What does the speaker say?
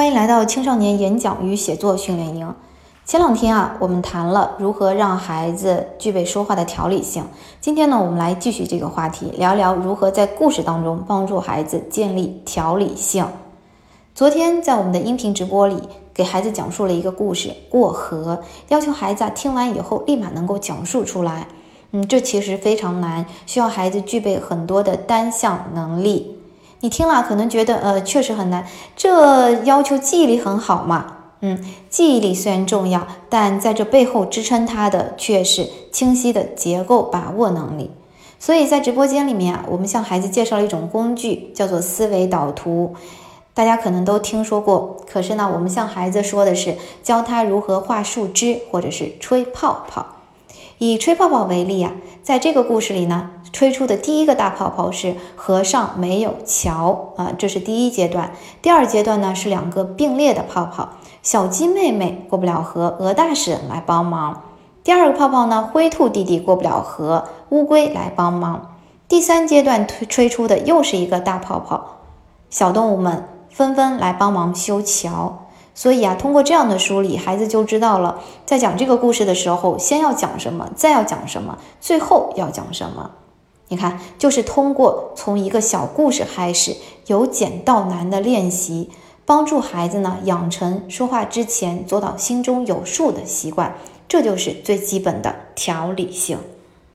欢迎来到青少年演讲与写作训练营。前两天啊，我们谈了如何让孩子具备说话的条理性。今天呢，我们来继续这个话题，聊聊如何在故事当中帮助孩子建立条理性。昨天在我们的音频直播里，给孩子讲述了一个故事《过河》，要求孩子啊听完以后立马能够讲述出来。嗯，这其实非常难，需要孩子具备很多的单项能力。你听了可能觉得，呃，确实很难。这要求记忆力很好嘛？嗯，记忆力虽然重要，但在这背后支撑它的却是清晰的结构把握能力。所以在直播间里面啊，我们向孩子介绍了一种工具，叫做思维导图。大家可能都听说过，可是呢，我们向孩子说的是教他如何画树枝，或者是吹泡泡。以吹泡泡为例啊，在这个故事里呢。吹出的第一个大泡泡是河上没有桥啊，这是第一阶段。第二阶段呢是两个并列的泡泡，小鸡妹妹过不了河，鹅大婶来帮忙。第二个泡泡呢，灰兔弟弟过不了河，乌龟来帮忙。第三阶段吹吹出的又是一个大泡泡，小动物们纷纷来帮忙修桥。所以啊，通过这样的梳理，孩子就知道了，在讲这个故事的时候，先要讲什么，再要讲什么，最后要讲什么。你看，就是通过从一个小故事开始，由简到难的练习，帮助孩子呢养成说话之前做到心中有数的习惯，这就是最基本的条理性。